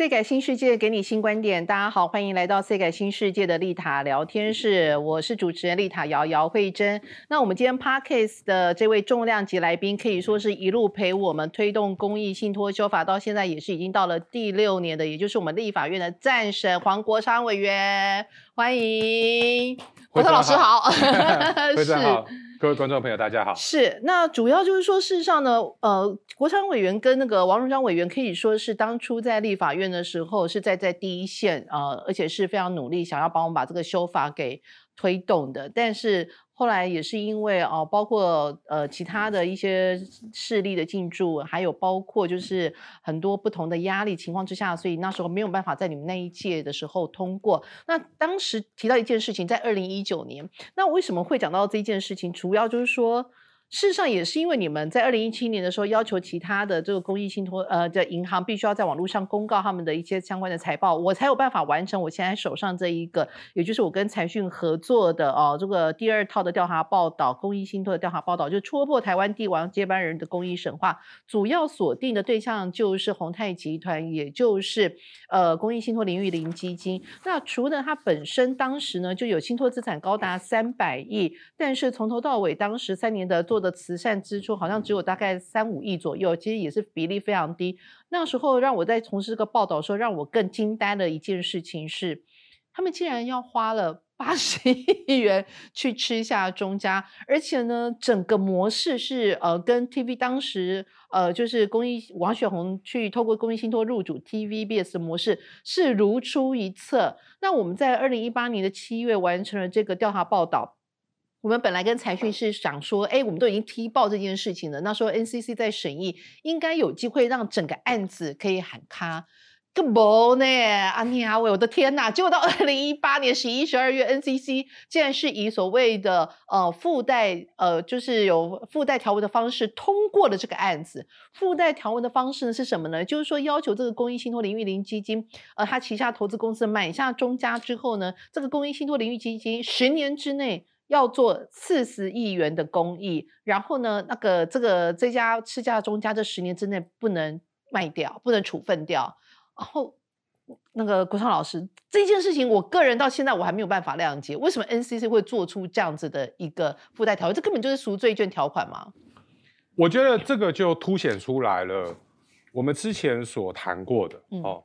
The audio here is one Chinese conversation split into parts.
C 改新世界给你新观点，大家好，欢迎来到 C 改新世界的丽塔聊天室，我是主持人丽塔姚姚慧珍。那我们今天 Parkes 的这位重量级来宾，可以说是一路陪我们推动公益信托修法，到现在也是已经到了第六年的，也就是我们立法院的战神黄国昌委员，欢迎国昌老师好，非常好。各位观众朋友，大家好。是，那主要就是说，事实上呢，呃，国昌委员跟那个王荣章委员可以说是当初在立法院的时候是在在第一线，呃，而且是非常努力，想要帮我们把这个修法给推动的，但是。后来也是因为哦，包括呃其他的一些势力的进驻，还有包括就是很多不同的压力情况之下，所以那时候没有办法在你们那一届的时候通过。那当时提到一件事情，在二零一九年，那为什么会讲到这件事情？主要就是说。事实上也是因为你们在二零一七年的时候要求其他的这个公益信托呃的银行必须要在网络上公告他们的一些相关的财报，我才有办法完成我现在手上这一个，也就是我跟财讯合作的哦这个第二套的调查报道，公益信托的调查报道，就戳破台湾帝王接班人的公益神话，主要锁定的对象就是宏泰集团，也就是呃公益信托林玉林基金。那除了它本身当时呢就有信托资产高达三百亿，但是从头到尾当时三年的做的慈善支出好像只有大概三五亿左右，其实也是比例非常低。那时候让我在从事这个报道的时候，让我更惊呆的一件事情是，他们竟然要花了八十 亿元去吃下中家，而且呢，整个模式是呃跟 TV 当时呃就是公益王雪红去透过公益信托入主 TVBS 的模式是如出一辙。那我们在二零一八年的七月完成了这个调查报道。我们本来跟财讯是想说，哎，我们都已经踢爆这件事情了。那时候 NCC 在审议，应该有机会让整个案子可以喊卡。个不呢，阿尼阿伟，我的天呐！结果到二零一八年十一、十二月，NCC 竟然是以所谓的呃附带呃，就是有附带条文的方式通过了这个案子。附带条文的方式呢是什么呢？就是说要求这个公益信托领域零基金，呃，他旗下投资公司买下中家之后呢，这个公益信托领域基金十年之内。要做四十亿元的公益，然后呢，那个这个这家吃家中家这十年之内不能卖掉，不能处分掉。然后那个国昌老师这件事情，我个人到现在我还没有办法谅解，为什么 NCC 会做出这样子的一个附带条款？这根本就是赎罪券条款嘛？我觉得这个就凸显出来了，我们之前所谈过的哦，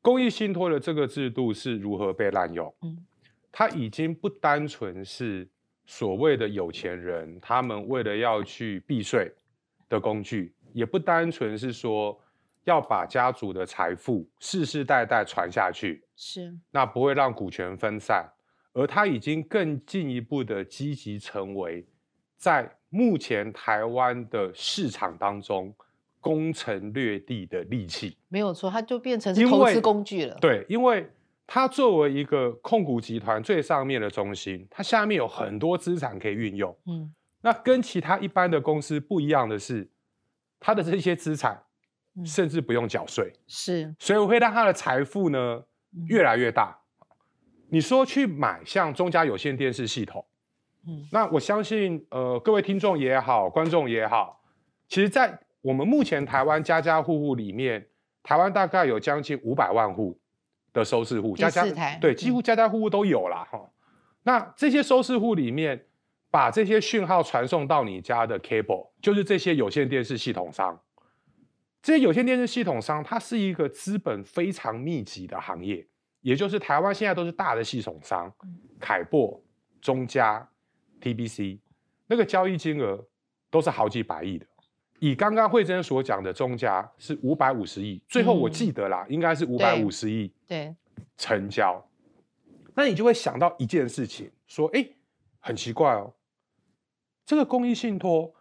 公益信托的这个制度是如何被滥用。嗯。它已经不单纯是所谓的有钱人，他们为了要去避税的工具，也不单纯是说要把家族的财富世世代代传下去，是那不会让股权分散，而它已经更进一步的积极成为在目前台湾的市场当中攻城略地的利器。没有错，它就变成是投资工具了。对，因为。它作为一个控股集团最上面的中心，它下面有很多资产可以运用。嗯，那跟其他一般的公司不一样的是，它的这些资产甚至不用缴税，是，所以会让它的财富呢越来越大。你说去买像中嘉有线电视系统，嗯，那我相信呃各位听众也好，观众也好，其实，在我们目前台湾家家户户里面，台湾大概有将近五百万户。的收视户，家家对，几乎家家户户都有啦。哈。那这些收视户里面，把这些讯号传送到你家的 cable，就是这些有线电视系统商。这些有线电视系统商，它是一个资本非常密集的行业，也就是台湾现在都是大的系统商，凯擘、中嘉、TBC，那个交易金额都是好几百亿的。以刚刚慧珍所讲的中家是五百五十亿，最后我记得啦，应该是五百五十亿对成交。那你就会想到一件事情，说哎，很奇怪哦，这个公益信托，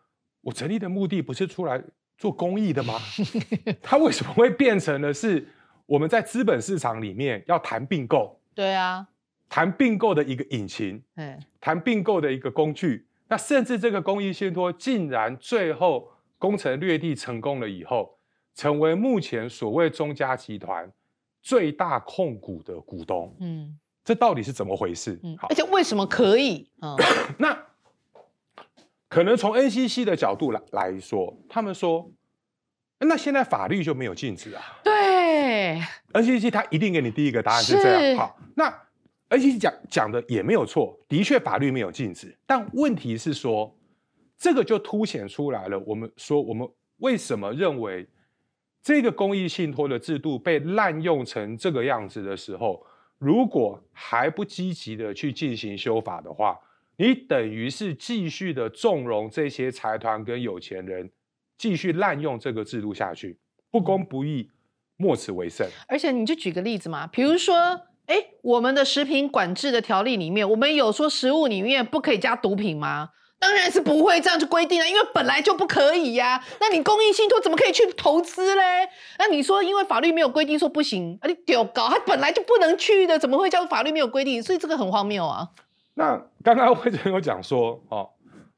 我成立的目的不是出来做公益的吗？它为什么会变成了是我们在资本市场里面要谈并购？对啊，谈并购的一个引擎，嗯，谈并购的一个工具。那甚至这个公益信托竟然最后。攻城略地成功了以后，成为目前所谓中嘉集团最大控股的股东。嗯，这到底是怎么回事？嗯，而且为什么可以？嗯那可能从 NCC 的角度来来说，他们说，那现在法律就没有禁止啊。对。NCC 他一定给你第一个答案是这样。好，那 NCC 讲讲的也没有错，的确法律没有禁止，但问题是说，这个就凸显出来了。我们说我们为什么认为这个公益信托的制度被滥用成这个样子的时候，如果还不积极的去进行修法的话，你等于是继续的纵容这些财团跟有钱人继续滥用这个制度下去，不公不义，莫此为甚。而且你就举个例子嘛，比如说，哎，我们的食品管制的条例里面，我们有说食物里面不可以加毒品吗？当然是不会这样去规定啊，因为本来就不可以呀、那你公益信托怎么可以去投资嘞？那你说因为法律没有规定说不行，啊你丢搞，它本来就不能去的，怎么会叫法律没有规定？所以这个很荒谬啊。那刚刚魏哲有讲说，哦，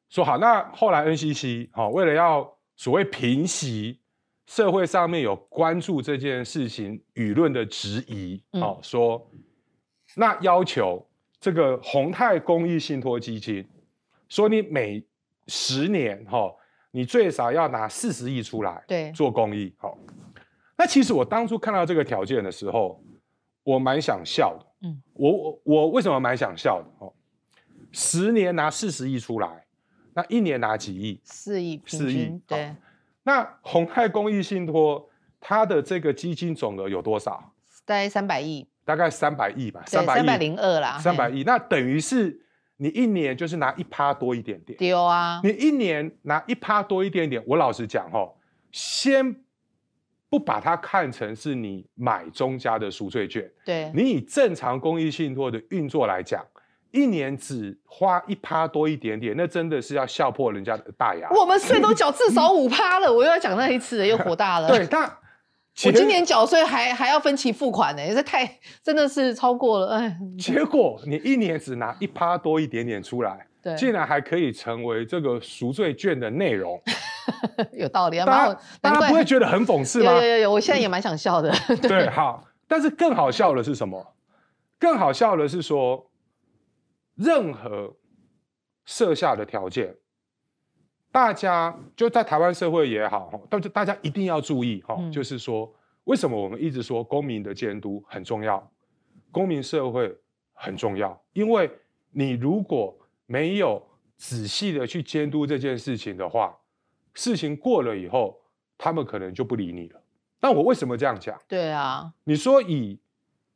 说好，那后来 NCC 哦，为了要所谓平息社会上面有关注这件事情舆论的质疑，嗯哦，说那要求这个宏泰公益信托基金，说你每十年哈、哦，你最少要拿四十亿出来对做公益，好、那其实我当初看到这个条件的时候，我蛮想笑的。嗯，我我我为什么蛮想笑的？哦，十年拿四十亿出来，那一年拿几亿？四亿四亿均，对好，那宏泰公益信托它的这个基金总额有多少？大概三百亿，大概三百亿吧，三百亿，三百零二啦，三百亿，那等于是你一年就是拿一趴多一点点。丢啊，你一年拿一趴多一点点，我老实讲哦，先不把它看成是你买中家的赎罪券，对，你以正常公益信托的运作来讲，一年只花一趴多一点点，那真的是要笑破人家的大牙。我们税都缴至少五趴了，我又要讲那一次，又火大了。对，，那我今年缴税还还要分期付款呢，这太真的是超过了，哎，结果你一年只拿一趴多一点点出来，对，竟然还可以成为这个赎罪券的内容，有道理啊，大家不会怪觉得很讽刺吗？有有有有，我现在也 蛮想笑的，对，好，但是更好笑的是什么？更好笑的是说，任何设下的条件，大家就在台湾社会也好，哈但是大家一定要注意哈，嗯就是说，为什么我们一直说公民的监督很重要，公民社会很重要？因为你如果没有仔细的去监督这件事情的话，事情过了以后，他们可能就不理你了。那我为什么这样讲？对啊，你说以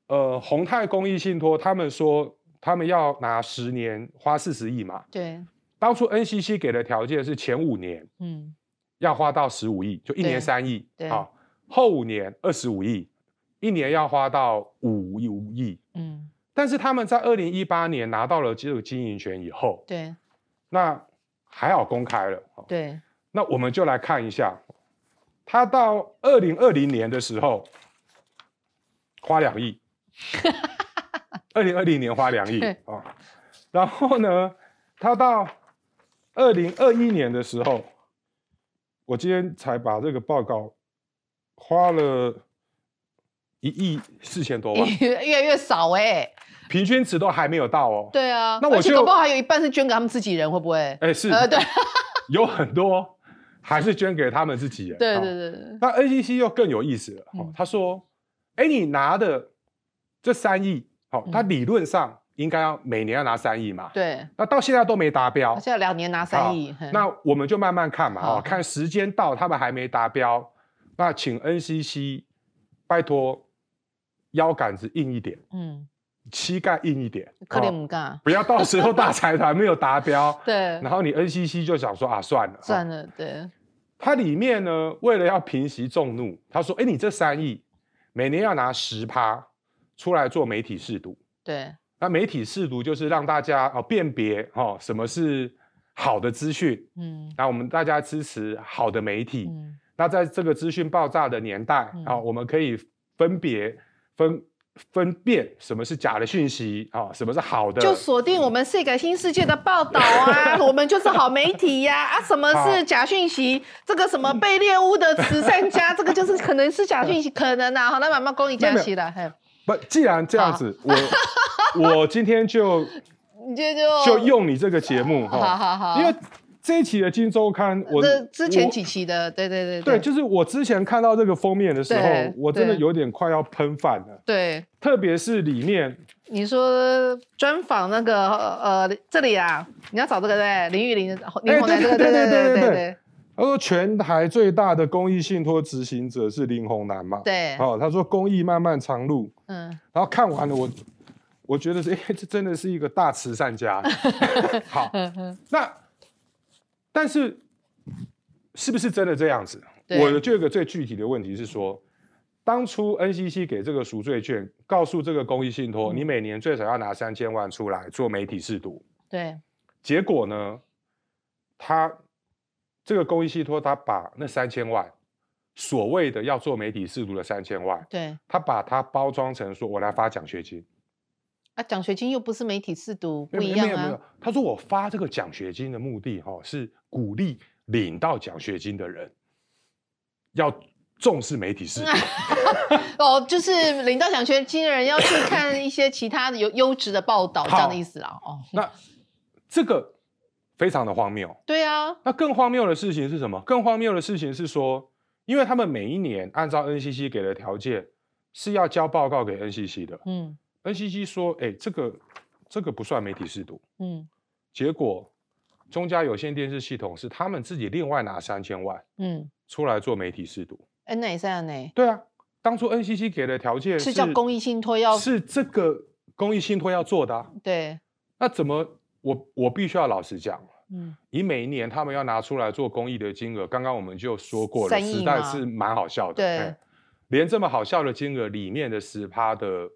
呃宏泰公益信托，他们说他们要拿十年花四十亿嘛，对，当初 NCC 给的条件是前五年嗯，要花到十五亿，就一年三亿，对好，后五年二十五亿，一年要花到五五亿。嗯，但是他们在二零一八年拿到了这个经营权以后，对那还好公开了，哦对，那我们就来看一下，他到二零二零年的时候花两亿，二零二零年花两亿对啊，然后呢，他到二零二一年的时候，我今天才把这个报告花了一亿四千多万，越越来越少哎，平均值都还没有到哦。对啊，那我就而且搞不好还有一半是捐给他们自己人，会不会？哎，是，呃，对。有很多还是捐给他们自己人。对啊对对对，那 NCC 又更有意思了，哦嗯他说：“哎，你拿的这三亿，好、嗯。他理论上应该要每年要拿三亿嘛，对，那到现在都没达标。他，现在两年拿三亿，那我们就慢慢看嘛，好。哦，看时间到他们还没达标，那请 NCC 拜托腰杆子硬一点，嗯，膝盖硬一点，可怜哦不干，不要到时候大财团没有达标，对，然后你 NCC 就想说啊算了，哦。算了，对，它里面呢，为了要平息众怒，他说：“哎，你这三亿每年要拿十趴出来做媒体试读。对，那媒体试读就是让大家哦辨别哦什么是好的资讯，嗯那我们大家支持好的媒体。嗯，那在这个资讯爆炸的年代嗯啊、我们可以分别分分辨什么是假的讯息啊、什么是好的。就锁定我们世改新世界的报道啊，我们就是好媒体呀啊什么是假讯息？这个什么被猎物的慈善家，这个就是可能是假讯息，可能啊。好，那慢慢公益加息了，嘿，不，既然这样子，我我今天就你这就就用你这个节目哈，好好好，因为这一期的《金周刊》，我这之前我几期的，对对对对，就是我之前看到这个封面的时候，我真的有点快要喷饭了。对。特别是里面，你说专访那个呃这里啊，你要找这个对林玉玲林红对楠这个对对对对对他说全台最大的公益信托执行者是林宏南嘛？对，哦，他说公益漫漫长路，嗯。然后看完了我，我觉得是，哎，这真的是一个大慈善家。好，那但是是不是真的这样子？对我就有一个最具体的问题是说，当初 NCC 给这个赎罪券，告诉这个公益信托，嗯你每年最少要拿三千万出来做媒体试读，对结果呢，他这个公益信托他把那三千万。所谓的要做媒体试读的三千万，对他把它包装成说，我来发奖学金，啊，奖学金又不是媒体试读，不一样有没有没有啊。，他说我发这个奖学金的目的哈、哦、是鼓励领到奖学金的人要重视媒体试读。哦，就是领到奖学金的人要去 看一些其他的有优质的报道，这样的意思啦。哦，那这个非常的荒谬。对啊，那更荒谬的事情是什么？更荒谬的事情是说，因为他们每一年按照 NCC 给的条件是要交报告给 NCC 的嗯，NCC 说，哎，这个这个不算媒体试读。嗯结果中嘉有线电视系统是他们自己另外拿三千万嗯，出来做媒体试读。哎，那也是啊，呢，对啊，当初 NCC 给的条件是叫公益信托要是这个公益信托要做的、啊，对，那怎么我我必须要老实讲，嗯你每一年他们要拿出来做公益的金额，刚刚我们就说过了，三亿实在是蛮好笑的。对哎连这么好笑的金额里面的十趴的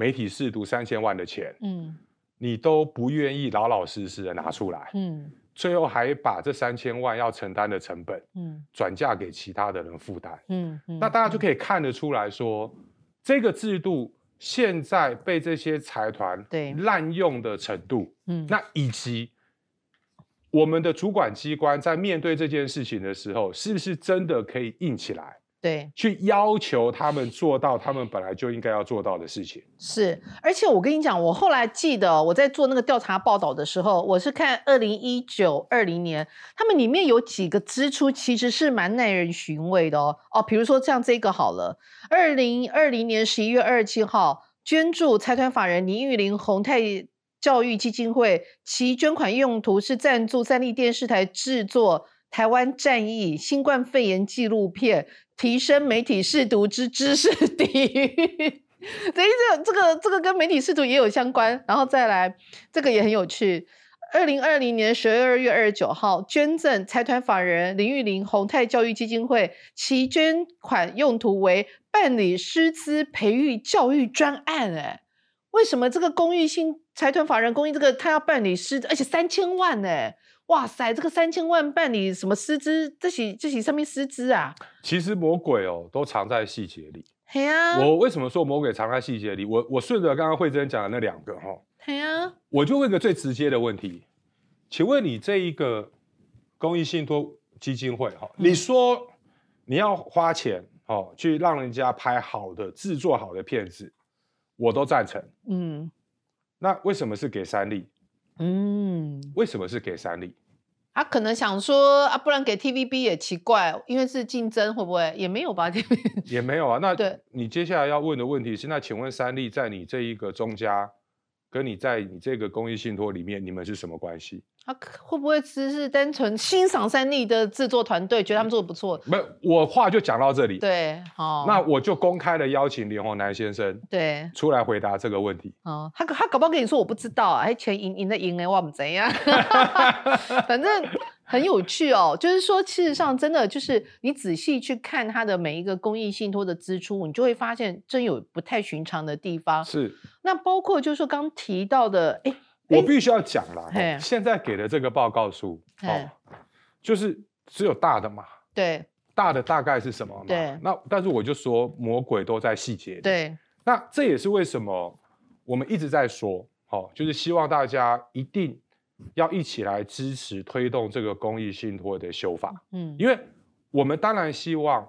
媒体试读三千万的钱，嗯。你都不愿意老老实实的拿出来，嗯。最后还把这三千万要承担的成本嗯。转嫁给其他的人负担。嗯嗯，那大家就可以看得出来说，这个制度现在被这些财团对。滥用的程度，嗯。那以及我们的主管机关在面对这件事情的时候，是不是真的可以硬起来，对。去要求他们做到他们本来就应该要做到的事情？是，而且我跟你讲，我后来记得我在做那个调查报道的时候，我是看二零一九、二零年，他们里面有几个支出其实是蛮耐人寻味的哦。哦，比如说像这个好了，二零二零年十一月二十七号，捐助财团法人林玉玲宏泰教育基金会，其捐款用途是赞助三立电视台制作台湾战役、新冠肺炎纪录片，提升媒体试读之知识底蕴。等于这这个这个跟媒体试读也有相关，然后再来这个也很有趣。二零二零年十二月二十九号，捐赠财团法人林玉玲宏泰教育基金会，其捐款用途为办理师资培育教育专案。哎，为什么这个公益性财团法人公益这个他要办理师，而且三千万呢？哇塞，这个三千万办理什么师资？这些这些上面师资啊？其实魔鬼哦，都藏在细节里。嘿呀、啊，我为什么说魔鬼藏在细节里？我我顺着刚刚慧珍讲的那两个哈、嘿呀、啊，我就问个最直接的问题，请问你这一个公益信托基金会哈、嗯你说你要花钱哦去让人家拍好的、制作好的片子，我都赞成。嗯那为什么是给三立？嗯。为什么是给三立？他可能想说啊，不然给 TVB 也奇怪，因为是竞争，会不会也没有吧？TVB 也没有啊。那对你接下来要问的问题是，那请问三立在你这一个中家，跟你在你这个公益信托里面，你们是什么关系？他可会不会只是单纯欣赏三立的制作团队，觉得他们做的不错？没有，我话就讲到这里。对，哦，那我就公开的邀请连宏南先生对，出来回答这个问题。哦，他他搞不好跟你说我不知道啊，还钱赢赢的赢哎，我们怎样？反正很有趣哦，就是说，事实上真的就是你仔细去看它的每一个公益信托的支出，你就会发现真有不太寻常的地方。是那包括就是说刚提到的，哎，我必须要讲了现在给的这个报告书哦，就是只有大的嘛，对大的大概是什么嘛？对那但是我就说魔鬼都在细节里。对，那这也是为什么我们一直在说，哦，就是希望大家一定要一起来支持推动这个公益信托的修法，嗯，因为我们当然希望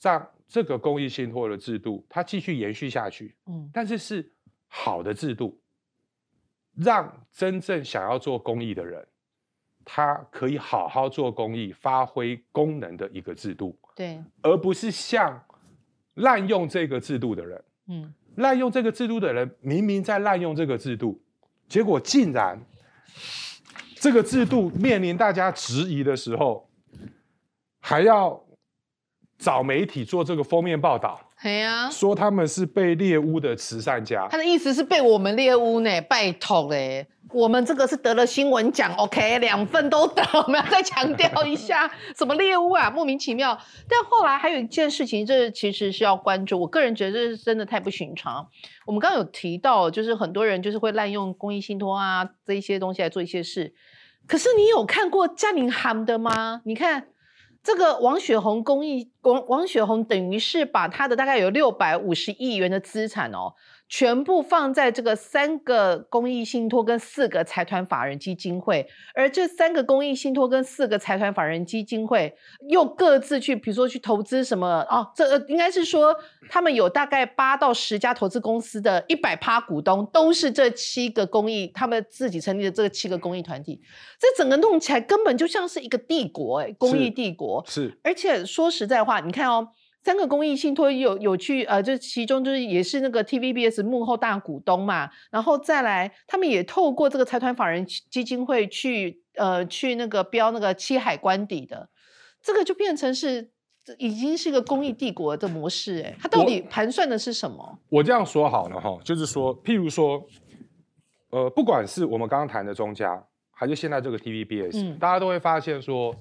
让这个公益信托的制度它继续延续下去，嗯。但是是好的制度，让真正想要做公益的人他可以好好做公益、发挥功能的一个制度，对，而不是像滥用这个制度的人。嗯，滥用这个制度的人，明明在滥用这个制度，结果竟然这个制度面临大家质疑的时候，还要找媒体做这个封面报道，哎呀，说他们是被猎污的慈善家。他的意思是被我们猎污呢，拜托嘞，我们这个是得了新闻奖，OK，两份都得，我们要再强调一下，什么猎污啊，莫名其妙。但后来还有一件事情，这其实是要关注，我个人觉得这是真的太不寻常。我们刚刚有提到，就是很多人就是会滥用公益信托啊这一些东西来做一些事，可是你有看过嘉玲喊的吗？你看。这个王雪红公益王王雪红等于是把他的大概有六百五十亿元的资产哦，全部放在这个三个公益信托跟四个财团法人基金会，而这三个公益信托跟四个财团法人基金会又各自去，比如说去投资什么哦，这应该是说他们有大概八到十家投资公司的一百趴股东都是这七个公益，他们自己成立的这个七个公益团体，这整个弄起来根本就像是一个帝国哎，公益帝国。是，而且说实在话，你看哦，三个公益信托有有去呃，就其中就是也是那个 TVBS 幕后大股东嘛，然后再来，他们也透过这个财团法人基金会去呃去那个标那个七海官邸的，这个就变成是已经是一个公益帝国的模式，哎，它到底盘算的是什么？我这样说好了哈，就是说，譬如说，呃，不管是我们刚刚谈的中家，还是现在这个 TVBS，、嗯大家都会发现说，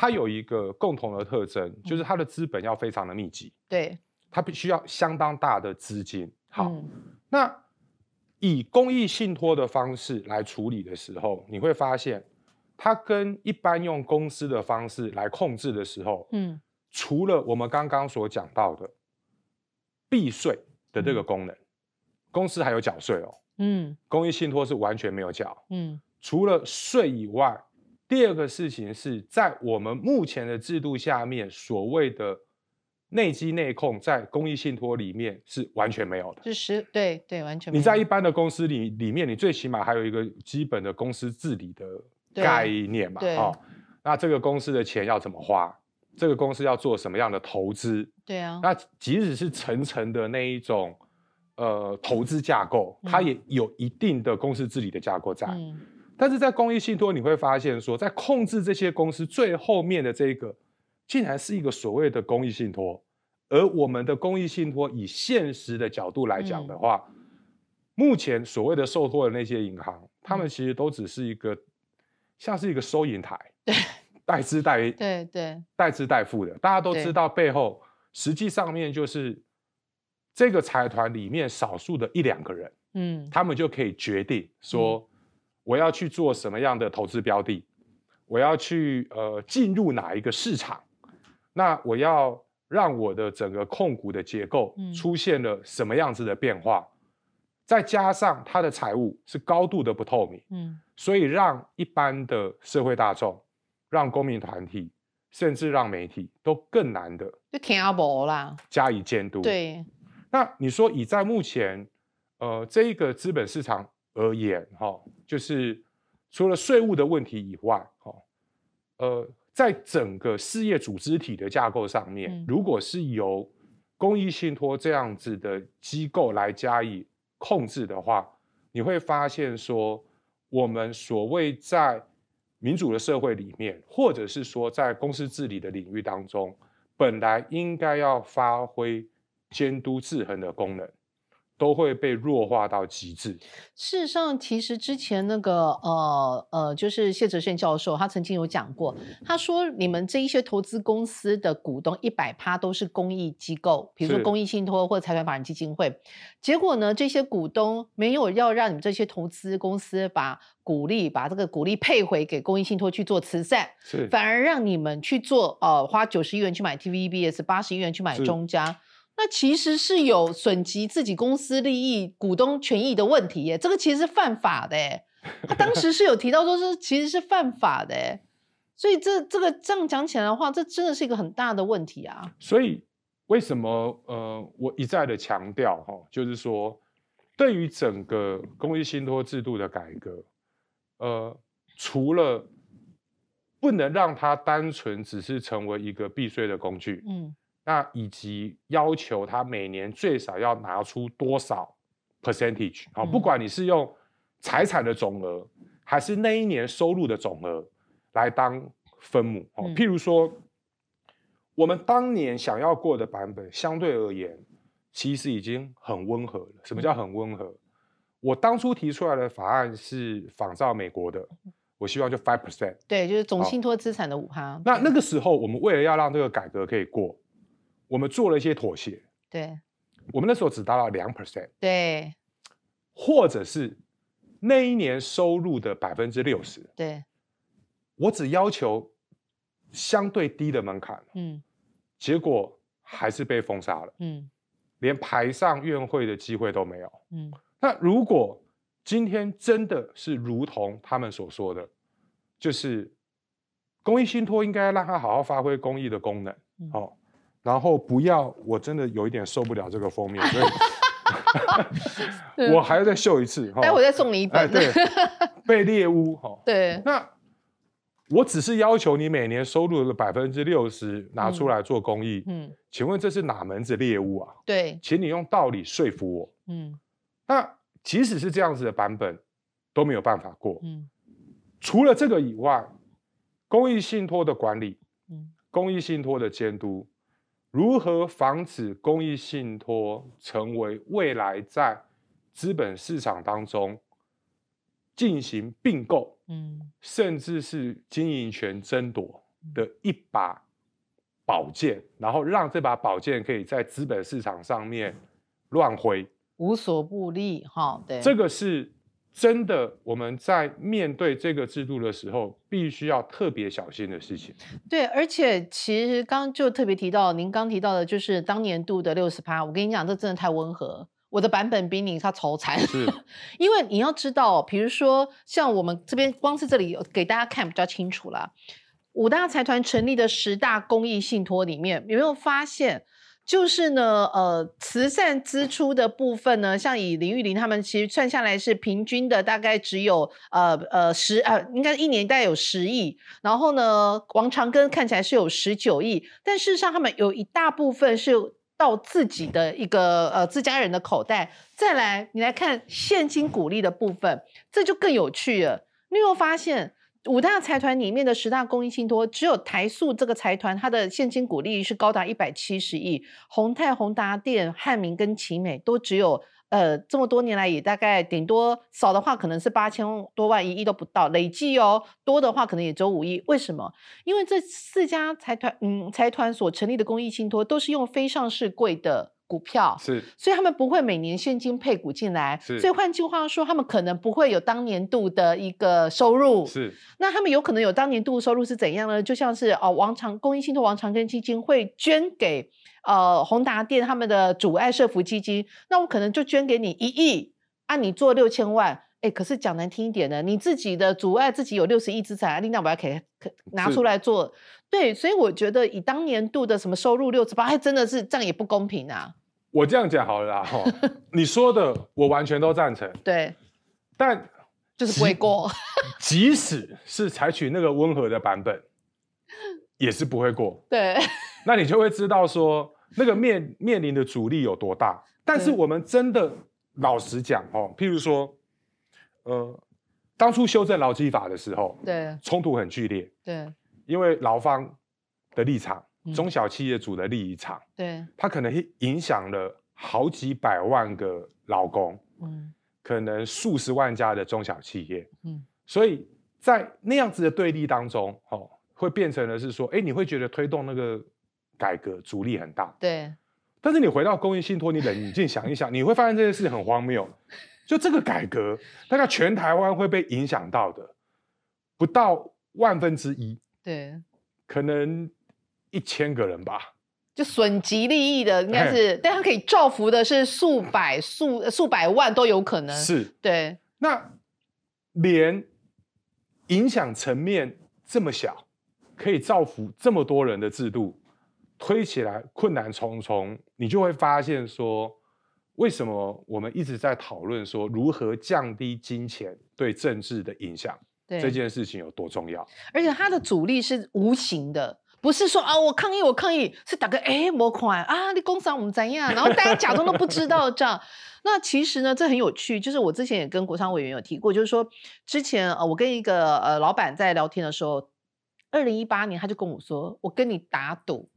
它有一个共同的特征，就是它的资本要非常的密集，对，它必须要相当大的资金。好，嗯那以公益信托的方式来处理的时候，你会发现，它跟一般用公司的方式来控制的时候，嗯除了我们刚刚所讲到的避税的这个功能，公司还有缴税哦。嗯公益信托是完全没有缴。嗯除了税以外，第二个事情是在我们目前的制度下面，所谓的内基内控，在公益信托里面是完全没有的。就是对对，完全没你在一般的公司里里面，你最起码还有一个基本的公司治理的概念嘛，对哦，那这个公司的钱要怎么花？这个公司要做什么样的投资？对啊，那即使是层层的那一种呃投资架构，它嗯也有一定的公司治理的架构在。嗯但是在公益信托，你会发现说，在控制这些公司最后面的这个，竟然是一个所谓的公益信托。而我们的公益信托，以现实的角度来讲的话，目前所谓的受托的那些银行，他们其实都只是一个像是一个收银台，对，代资代对对。代资代付的，大家都知道背后实际上面就是这个财团里面少数的一两个人，嗯。他们就可以决定说我要去做什么样的投资标的，我要去呃进入哪一个市场，那我要让我的整个控股的结构嗯出现了什么样子的变化，再加上它的财务是高度的不透明。嗯所以让一般的社会大众、让公民团体，甚至让媒体都更难的就听不啦，加以监督。，对，那你说以在目前呃这一个资本市场而言，哈、就是除了税务的问题以外，哈、呃，在整个事业组织体的架构上面，嗯。如果是由公益信托这样子的机构来加以控制的话，你会发现说，我们所谓在民主的社会里面，或者是说在公司治理的领域当中，本来应该要发挥监督制衡的功能，都会被弱化到极致。事实上，其实之前那个呃呃，就是谢哲宪教授，他曾经有讲过，他说你们这一些投资公司的股东一百趴都是公益机构，比如说公益信托或财团法人基金会。结果呢，这些股东没有要让你们这些投资公司把股利把这个股利配回给公益信托去做慈善，反而让你们去做呃花九十亿元去买 TVBS，八十亿元去买中家。那其实是有损及自己公司利益、股东权益的问题耶，这个其实是犯法的耶。他当时是有提到说是其实是犯法的耶，所以这这个这样讲起来的话，这真的是一个很大的问题啊。所以为什么呃，我一再的强调哈，就是说，对于整个公益信托制度的改革，呃，除了不能让它单纯只是成为一个避税的工具。嗯那以及要求他每年最少要拿出多少 percentage 啊、嗯不管你是用财产的总额，还是那一年收入的总额来当分母哦。嗯譬如说，我们当年想要过的版本，相对而言，其实已经很温和了。什么叫很温和？我当初提出来的法案是仿照美国的，我希望就 five percent。对，就是总信托资产的五趴。那那个时候，我们为了要让这个改革可以过，我们做了一些妥协。对我们那时候只达到两 percent，对或者是那一年收入的百分之六十，对，我只要求相对低的门槛，嗯结果还是被封杀了，嗯连排上院会的机会都没有。嗯那如果今天真的是如同他们所说的，就是公益信托应该让它好好发挥公益的功能，嗯哦，然后不要，我真的有一点受不了这个封面，所以我还要再秀一次，待会再送你一本。哎，本。对，被猎污，哈，对。那我只是要求你每年收入的百分之六十拿出来做公益，嗯。请问这是哪门子猎污啊？对。请你用道理说服我。嗯。那即使是这样子的版本都没有办法过。嗯。除了这个以外，公益信托的管理、嗯。公益信托的监督，如何防止公益信托成为未来在资本市场当中进行并购，嗯甚至是经营权争夺的一把宝剑，然后让这把宝剑可以在资本市场上面乱挥。无所不利哈。对这个是真的，我们在面对这个制度的时候，必须要特别小心的事情。对，而且其实刚刚就特别提到，您刚提到的就是当年度的六十趴，我跟你讲，这真的太温和。我的版本比你它愁惨，是 因为你要知道，比如说像我们这边光是这里有给大家看比较清楚啦。五大财团成立的十大公益信托里面，有没有发现？就是呢，呃，慈善支出的部分呢，像以林玉玲他们其实算下来是平均的，大概只有呃呃十呃，应该一年大概有十亿。然后呢，王长庚看起来是有十九亿，但事实上他们有一大部分是到自己的一个呃自家人的口袋。再来，你来看现金鼓励的部分，这就更有趣了。你有发现？五大财团里面的十大公益信托，只有台塑这个财团，它的现金股利是高达一百七十亿，宏泰、宏达电、汉民跟奇美都只有呃这么多年来也大概顶多少的话可能是八千多万，一亿都不到，累计哦多的话可能也只有五亿。为什么？因为这四家财团嗯财团所成立的公益信托都是用非上市柜的股票，是所以他们不会每年现金配股进来，是所以换句话说，他们可能不会有当年度的一个收入。是那他们有可能有当年度收入是怎样呢？就像是哦，王长公益信托王长庚基金会捐给呃宏达店他们的主爱社福基金，那我可能就捐给你一亿，按、你做六千万。哎，可是讲难听一点呢，你自己的阻碍自己有六十亿资产，另外我要可以可拿出来做，对，所以我觉得以当年度的什么收入六十八，还真的是这样也不公平啊。我这样讲好了啦，哈，你说的我完全都赞成，对，但就是不会过。即使是采取那个温和的版本，也是不会过。对，那你就会知道说那个面面临的阻力有多大。但是我们真的老实讲哦，譬如说，呃，当初修正劳基法的时候，对，冲突很剧烈，对，因为劳方的立场、嗯中小企业主的立场，对，它可能会影响了好几百万个劳工，嗯可能数十万家的中小企业。嗯，所以在那样子的对立当中，哦，会变成的是说，哎，你会觉得推动那个改革阻力很大。对，但是你回到公益信托，你冷静想一想，你会发现这件事很荒谬。就这个改革，大概全台湾会被影响到的不到万分之一，对，可能一千个人吧。就损及利益的应该是，但他可以造福的是数百、数数百万都有可能。，是，对，那连影响层面这么小，可以造福这么多人的制度，推起来困难重重，你就会发现说，为什么我们一直在讨论说如何降低金钱对政治的影响？对这件事情有多重要。而且它的阻力是无形的，不是说啊我抗议我抗议，是打个哎模款啊你工伤我们怎样，然后大家假装都不知道这样。那其实呢，这很有趣，就是我之前也跟国商委员有提过，就是说之前呃我跟一个呃老板在聊天的时候，二零一八年他就跟我说，我跟你打赌，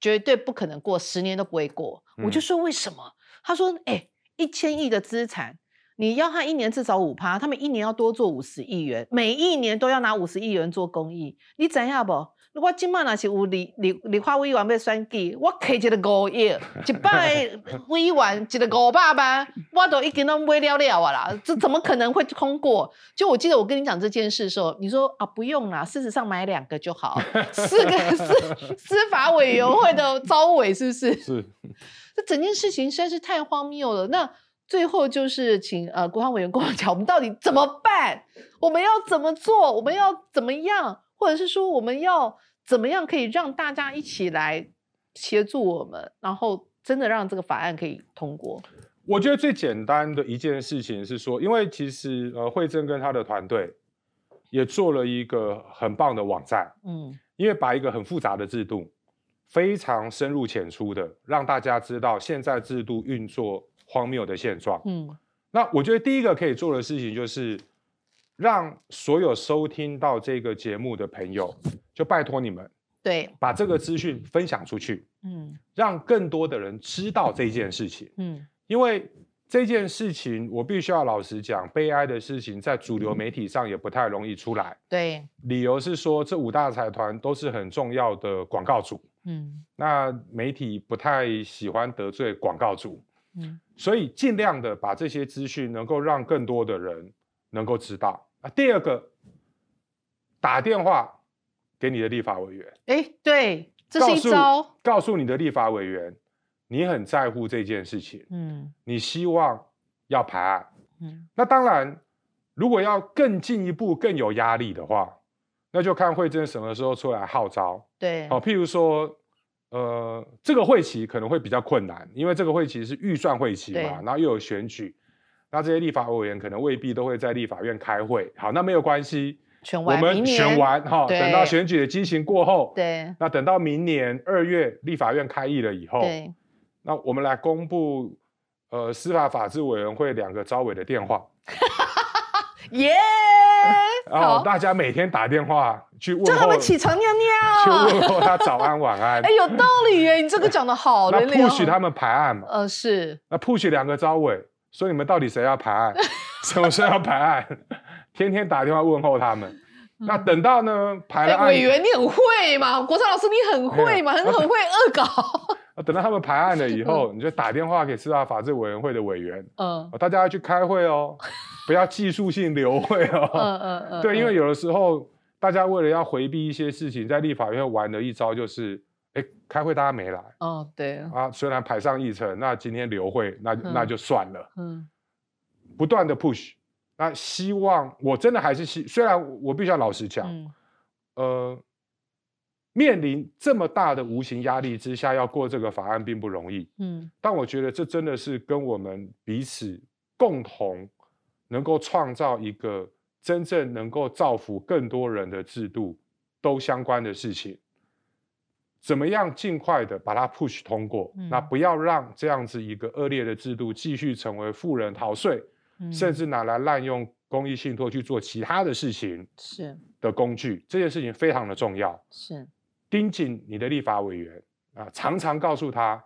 绝对不可能过十年都不会过。我就嗯说为什么？他说哎一千亿的资产。你要他一年至少五趴，他们一年要多做五十亿元，每一年都要拿五十亿元做公益。你知影不？我今麦若是有立立立法委员要选举，我开一个五亿，一百个委员一个五百万，我都已经都买了了啊啦！这怎么可能会通过？就我记得我跟你讲这件事的时候，你说啊不用啦，事实上买两个就好，四个司司法委员会的招委是不是？是，这整件事情实在是太荒谬了。那最后就是请呃国防委员跟我讲，我们到底怎么办？我们要怎么做？我们要怎么样？或者是说我们要怎么样可以让大家一起来协助我们，然后真的让这个法案可以通过？我觉得最简单的一件事情是说，因为其实呃，惠珍跟他的团队也做了一个很棒的网站，嗯因为把一个很复杂的制度，非常深入浅出的让大家知道现在制度运作荒谬的现状。嗯那我觉得第一个可以做的事情就是，让所有收听到这个节目的朋友，就拜托你们对，把这个资讯分享出去，嗯让更多的人知道这件事情。嗯因为这件事情，我必须要老实讲，悲哀的事情在主流媒体上也不太容易出来。对，理由是说，这五大财团都是很重要的广告主，嗯那媒体不太喜欢得罪广告主，嗯所以尽量的把这些资讯能够让更多的人能够知道。啊，第二个，打电话给你的立法委员，哎，对，这是告诉一招。告诉你的立法委员，你很在乎这件事情，嗯你希望要排案。嗯那当然，如果要更进一步、更有压力的话，那就看惠珍什么时候出来号召。对，好、譬如说，呃，这个会期可能会比较困难，因为这个会期是预算会期嘛，然后又有选举，那这些立法委员可能未必都会在立法院开会。好，那没有关系，选我们完明年选完哈、等到选举的激情过后，对那等到明年二月立法院开议了以后，对，那我们来公布呃司法法制委员会两个招委的电话，耶！然后好，大家每天打电话去问叫他候，们起床尿尿。去。问候他早安晚安。哎，，有道理耶！你这个讲的好，那 push 他们排案嘛，呃是。那 push 两个招委，说你们到底谁要排案，什么时候要排案，天天打电话问候他们。那等到呢排案，委员你很会嘛，国昌老师你很会嘛，很很会恶搞。啊等到他们排案了以后，你就打电话给司法法制委员会的委员，嗯。哦大家要去开会哦，不要技术性流会哦。嗯 嗯嗯，对，因为嗯有的时候大家为了要回避一些事情，在立法院玩的一招就是，哎，开会大家没来哦对，啊，虽然排上议程，那今天留会，那那就算了，嗯不断的 push。那希望我真的还是希，虽然我必须要老实讲，嗯呃，面临这么大的无形压力之下，要过这个法案并不容易。嗯但我觉得这真的是跟我们彼此共同能够创造一个真正能够造福更多人的制度都相关的事情。怎么样尽快的把它 push 通过？嗯那不要让这样子一个恶劣的制度继续成为富人逃税，嗯，甚至拿来滥用公益信托去做其他的事情是的工具。这件事情非常的重要。是盯紧你的立法委员啊，常常告诉他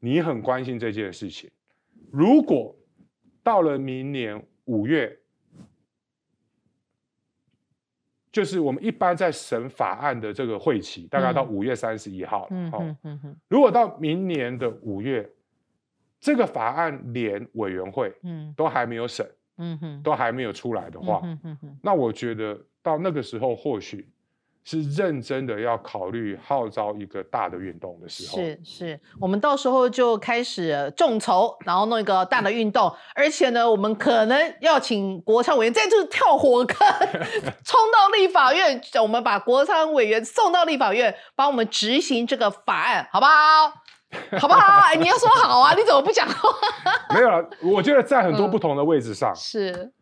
你很关心这件事情。如果到了明年五月，就是我们一般在审法案的这个会期，大概到嗯。五月三十一号。嗯好嗯嗯嗯如果到明年的五月，这个法案连委员会嗯。都还没有审，嗯哼。都还没有出来的话，那我觉得到那个时候，或许是认真的要考虑号召一个大的运动的时候。是是，我们到时候就开始众筹，然后弄一个大的运动，而且呢，我们可能要请国昌委员再就是跳火坑，冲到立法院，我们把国昌委员送到立法院，帮我们执行这个法案，好不好？好不好？哎 你要说好啊，你怎么不讲话？没有了，我觉得在很多嗯不同的位置上，是，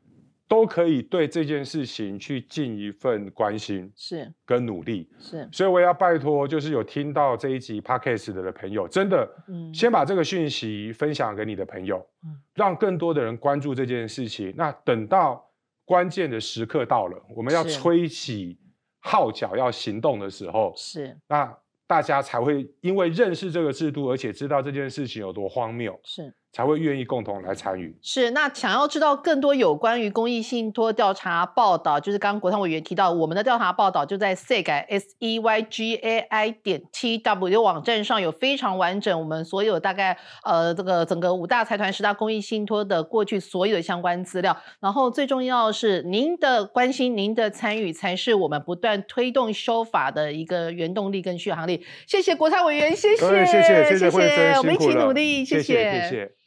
都可以对这件事情去尽一份关心是跟努力。是，所以我也要拜托，就是有听到这一集 podcast 的朋友，真的嗯，先把这个讯息分享给你的朋友嗯，让更多的人关注这件事情。那等到关键的时刻到了，我们要吹起号角要行动的时候，是那大家才会因为认识这个制度，而且知道这件事情有多荒谬，是。才会愿意共同来参与。是，那想要知道更多有关于公益信托调查报道，就是刚刚国昌委员提到，我们的调查报道就在 s e g a s e y g a i 点 t w 网站上有非常完整，我们所有大概呃这个整个五大财团十大公益信托的过去所有的相关资料。然后最重要是，您的关心、您的参与，才是我们不断推动修法的一个原动力跟续航力。谢谢国泰委员，谢谢，谢谢谢我们一起努力，谢谢谢谢。